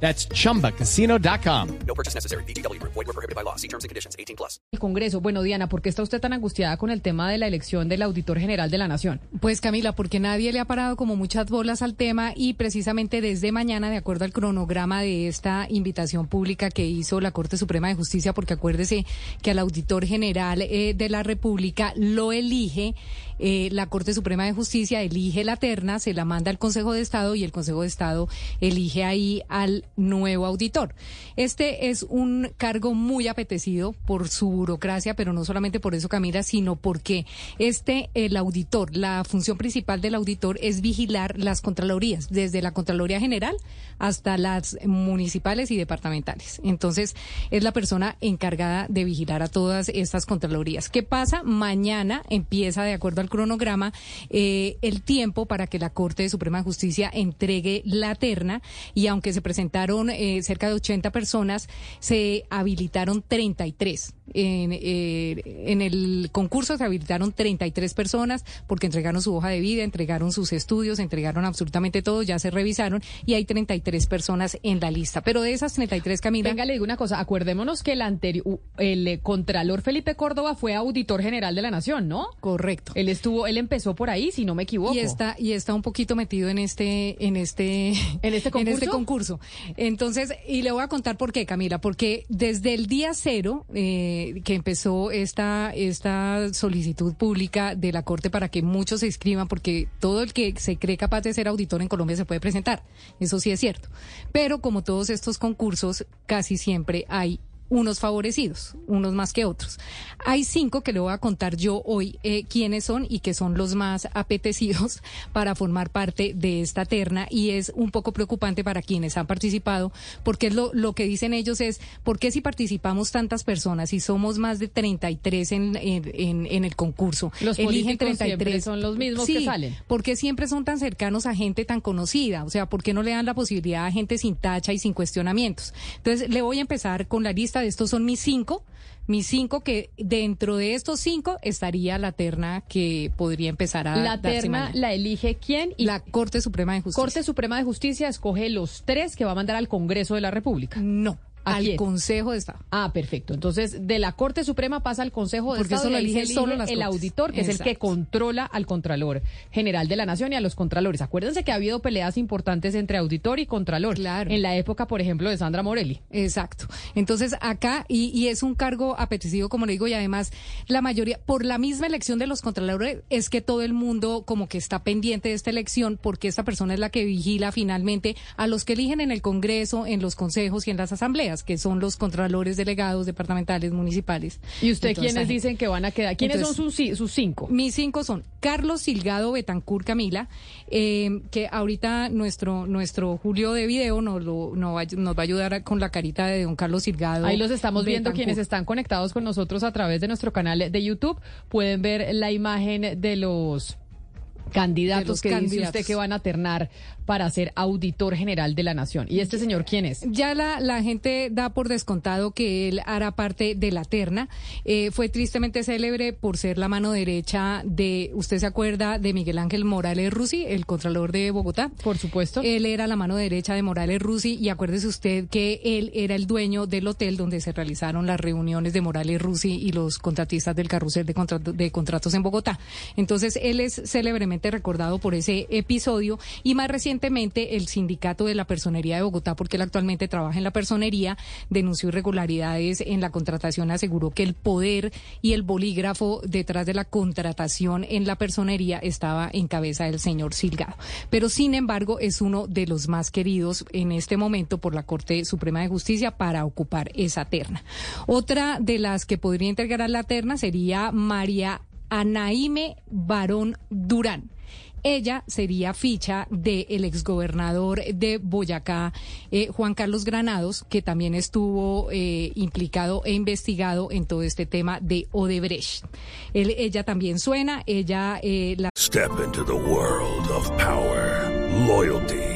That's chumbacasino.com. No purchase necessary. BGW. Void were prohibited by law. See terms and conditions. 18 plus. El Congreso. Bueno, Diana, ¿por qué está usted tan angustiada con el tema de la elección del Auditor General de la Nación? Pues Camila, porque nadie le ha parado como muchas bolas al tema y precisamente desde mañana, de acuerdo al cronograma de esta invitación pública que hizo la Corte Suprema de Justicia, porque acuérdese que al Auditor General eh, de la República lo elige eh, la Corte Suprema de Justicia, elige la terna, se la manda al Consejo de Estado y el Consejo de Estado elige ahí al nuevo auditor. Este es un cargo muy apetecido por su burocracia, pero no solamente por eso, Camila, sino porque este, el auditor, la función principal del auditor es vigilar las contralorías, desde la Contraloría General hasta las municipales y departamentales. Entonces, es la persona encargada de vigilar a todas estas contralorías. ¿Qué pasa? Mañana empieza, de acuerdo al cronograma, eh, el tiempo para que la Corte Suprema de Justicia entregue la terna y aunque se presentaron eh, cerca de 80 personas, se habilitaron 33. En, eh, en el concurso se habilitaron 33 personas porque entregaron su hoja de vida, entregaron sus estudios, entregaron absolutamente todo, ya se revisaron y hay 33 personas en la lista. Pero de esas 33, Camila... Venga, le digo una cosa, acuerdémonos que el anterior, el eh, Contralor Felipe Córdoba fue Auditor General de la Nación, ¿no? Correcto. Él estuvo, él empezó por ahí, si no me equivoco. Y está, y está un poquito metido en este, en este, ¿En este concurso? en este concurso. Entonces, y le voy a contar por qué, Camila, porque desde el día cero eh, que empezó esta, esta solicitud pública de la Corte para que muchos se inscriban, porque todo el que se cree capaz de ser auditor en Colombia se puede presentar. Eso sí es cierto. Pero como todos estos concursos, casi siempre hay unos favorecidos, unos más que otros. Hay cinco que le voy a contar yo hoy eh, quiénes son y que son los más apetecidos para formar parte de esta terna y es un poco preocupante para quienes han participado porque es lo, lo que dicen ellos es, ¿por qué si participamos tantas personas y somos más de 33 en, en, en, en el concurso? Los políticos siempre son los mismos que salen. ¿Por qué siempre son tan cercanos a gente tan conocida? O sea, ¿por qué no le dan la posibilidad a gente sin tacha y sin cuestionamientos? Entonces, le voy a empezar con la lista de estos son mis cinco. Mis cinco que dentro de estos cinco estaría la terna que podría empezar a La terna la elige quién y la Corte Suprema de Justicia. Corte Suprema de Justicia escoge los tres que va a mandar al Congreso de la República. No, ¿A al quién? Consejo de Estado. Ah, perfecto. Entonces, de la Corte Suprema pasa al Consejo de Porque Estado eso lo elige solo las el Cortes. auditor, que es el que controla al Contralor General de la Nación y a los Contralores. Acuérdense que ha habido peleas importantes entre auditor y Contralor. Claro. En la época, por ejemplo, de Sandra Morelli. Exacto. Entonces acá, y, y es un cargo apetecido, como le digo, y además la mayoría, por la misma elección de los contralores, es que todo el mundo como que está pendiente de esta elección, porque esta persona es la que vigila finalmente a los que eligen en el Congreso, en los consejos y en las asambleas, que son los contralores delegados departamentales, municipales. ¿Y usted esta quiénes dicen que van a quedar? ¿Quiénes Entonces, son sus, ci- sus cinco? Mis cinco son Carlos Silgado Betancur Camila, eh, que ahorita nuestro nuestro Julio de video nos, lo, va, nos va a ayudar a- con la carita de don Carlos Silgado. Ahí los estamos viendo Betancur. quienes están conectados con nosotros a través de nuestro canal de YouTube. Pueden ver la imagen de los candidatos que dice usted que van a ternar para ser auditor general de la nación. ¿Y este señor quién es? Ya la, la gente da por descontado que él hará parte de la terna. Eh, fue tristemente célebre por ser la mano derecha de, usted se acuerda, de Miguel Ángel Morales Rusi, el contralor de Bogotá. Por supuesto. Él era la mano derecha de Morales Rusi y acuérdese usted que él era el dueño del hotel donde se realizaron las reuniones de Morales Rusi y los contratistas del carrusel de, contrato- de contratos en Bogotá. Entonces él es célebremente recordado por ese episodio y más recientemente el sindicato de la personería de Bogotá, porque él actualmente trabaja en la personería, denunció irregularidades en la contratación, aseguró que el poder y el bolígrafo detrás de la contratación en la personería estaba en cabeza del señor Silgado. Pero sin embargo es uno de los más queridos en este momento por la Corte Suprema de Justicia para ocupar esa terna. Otra de las que podría integrar la terna sería María Anaíme Barón Durán. Ella sería ficha del exgobernador de Boyacá, eh, Juan Carlos Granados, que también estuvo eh, implicado e investigado en todo este tema de Odebrecht. Ella también suena, ella eh, la Step into the world of power, loyalty,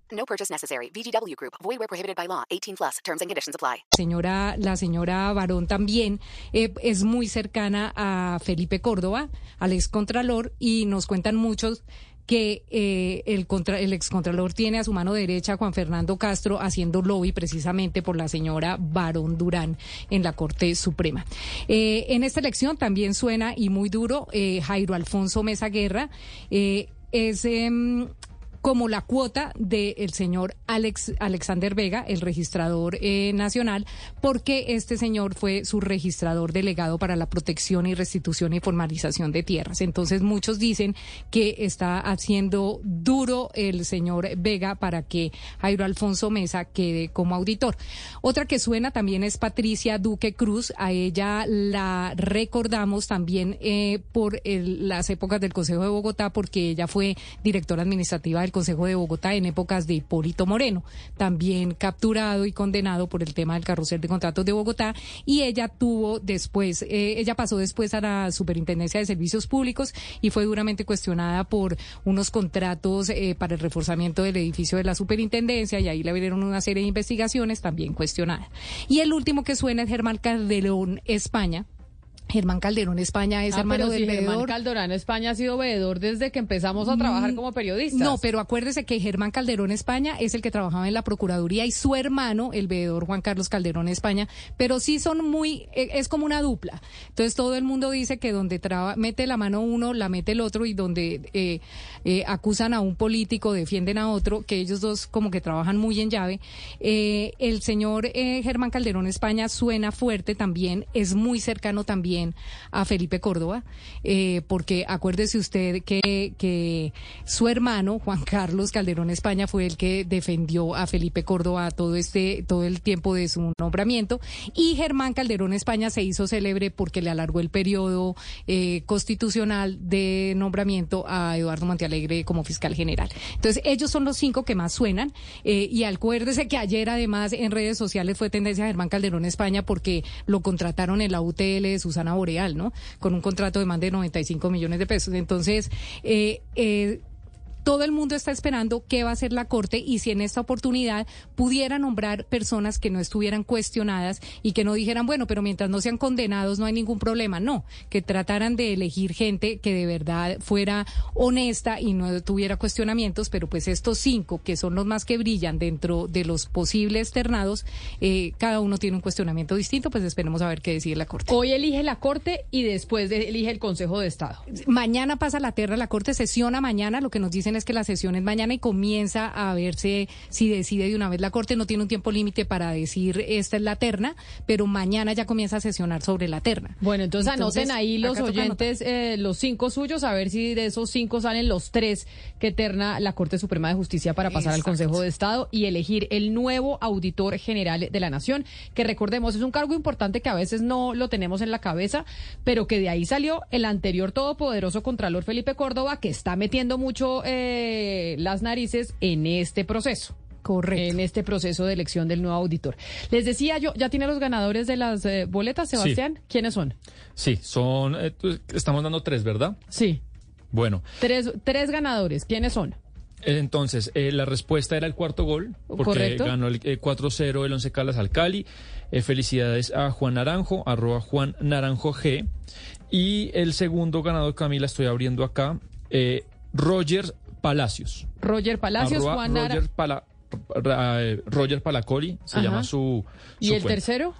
No purchase necessary. VGW Group. Void where prohibited by law. 18 plus. Terms and conditions apply. señora, la señora Barón también eh, es muy cercana a Felipe Córdoba, al excontralor, y nos cuentan muchos que eh, el, contra, el excontralor tiene a su mano derecha a Juan Fernando Castro haciendo lobby precisamente por la señora Barón Durán en la Corte Suprema. Eh, en esta elección también suena y muy duro Jairo Alfonso Mesa Guerra. es em, como la cuota del señor Alex, Alexander Vega, el registrador eh, nacional, porque este señor fue su registrador delegado para la protección y restitución y formalización de tierras. Entonces muchos dicen que está haciendo duro el señor Vega para que Jairo Alfonso Mesa quede como auditor. Otra que suena también es Patricia Duque Cruz. A ella la recordamos también eh, por el- las épocas del Consejo de Bogotá, porque ella fue directora administrativa del Consejo de Bogotá en épocas de Hipólito Moreno, también capturado y condenado por el tema del carrusel de contratos de Bogotá. Y ella tuvo después, eh, ella pasó después a la Superintendencia de Servicios Públicos y fue duramente cuestionada por unos contratos eh, para el reforzamiento del edificio de la Superintendencia y ahí le abrieron una serie de investigaciones también cuestionadas. Y el último que suena es Germán Calderón España. Germán Calderón España es Ah, hermano pero del si Germán. Calderón España ha sido veedor desde que empezamos a trabajar como periodistas. No, pero acuérdese que Germán Calderón España es el que trabajaba en la Procuraduría y su hermano, el veedor Juan Carlos Calderón España, pero sí son muy, eh, es como una dupla. Entonces todo el mundo dice que donde traba, mete la mano uno, la mete el otro y donde eh, eh, acusan a un político, defienden a otro, que ellos dos como que trabajan muy en llave. Eh, el señor eh, Germán Calderón España suena fuerte también, es muy cercano también a Felipe Córdoba, eh, porque acuérdese usted que, su hermano, Juan Carlos Calderón España, fue el que defendió a Felipe Córdoba todo este, todo el tiempo de su nombramiento, y Germán Calderón España se hizo célebre porque le alargó el periodo eh, constitucional de nombramiento a Eduardo Montealegre como fiscal general. Entonces, ellos son los cinco que más suenan, eh, y acuérdese que ayer además en redes sociales fue tendencia Germán Calderón España porque lo contrataron en la UTL de Susana Boreal, ¿no? Con un contrato de más de 95 millones de pesos. Entonces, eh, eh, todo el mundo está esperando qué va a hacer la Corte y si en esta oportunidad pudiera nombrar personas que no estuvieran cuestionadas y que no dijeran, bueno, pero mientras no sean condenados no hay ningún problema. No, que trataran de elegir gente que de verdad fuera honesta y no tuviera cuestionamientos, pero pues estos cinco, que son los más que brillan dentro de los posibles ternados, eh, cada uno tiene un cuestionamiento distinto, pues esperemos a ver qué decide la Corte. Hoy elige la Corte y después de- elige el Consejo de Estado. Mañana pasa la terna, la Corte sesiona mañana, lo que nos dicen es que la sesión es mañana y comienza a verse si decide de una vez la Corte, no tiene un tiempo límite para decir esta es la terna, pero mañana ya comienza a sesionar sobre la terna. Bueno, entonces, Entonces, anoten ahí los oyentes, eh, los cinco suyos, a ver si de esos cinco salen los tres que terna la Corte Suprema de Justicia para pasar al. Consejo de Estado y elegir el nuevo auditor general de la Nación, que recordemos es un cargo importante que a veces no lo tenemos en la cabeza, pero que de ahí salió el anterior todopoderoso Contralor Felipe Córdoba, que está metiendo mucho eh, las narices en este proceso. Correcto. En este proceso de elección del nuevo auditor. Les decía yo, ¿ya tiene los ganadores de las eh, boletas, Sebastián? ¿Quiénes son? Sí, son. eh, estamos dando tres, ¿verdad? Sí. Bueno, Tres, tres ganadores. ¿Quiénes son? eh, entonces, eh, la respuesta era el cuarto gol, porque Correcto. ganó el eh, 4-0 el Once Caldas al Cali. Eh, felicidades a Juan Naranjo, arroba Juan Naranjo G. Y el segundo ganador, Camila, estoy abriendo acá, eh, Roger Palacios. Roger Palacios, Arroba Juan. Roger, Pala- eh, Roger Palacoli, se Ajá. llama su. ¿Y el cuenta. tercero?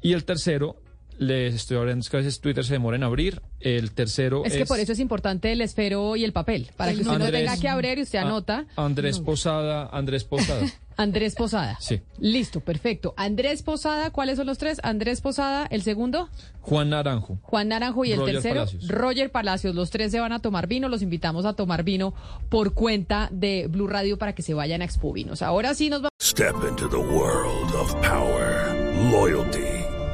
Y el tercero, les estoy abriendo, es que a veces Twitter se demora en abrir. El tercero Es que por eso es importante el esfero y el papel, para que usted no Andrés- tenga que abrir y usted anota. Andrés Posada, Andrés Posada. Andrés Posada. Sí. Listo, perfecto. Andrés Posada, ¿cuáles son los tres? Andrés Posada, el segundo, Juan Naranjo. Juan Naranjo y el Roger tercero, Palacios. Roger Palacios. Los tres se van a tomar vino. Los invitamos a tomar vino por cuenta de Blue Radio para que se vayan a Expo Vinos. Ahora sí nos vamos. Step into the world of power, loyalty,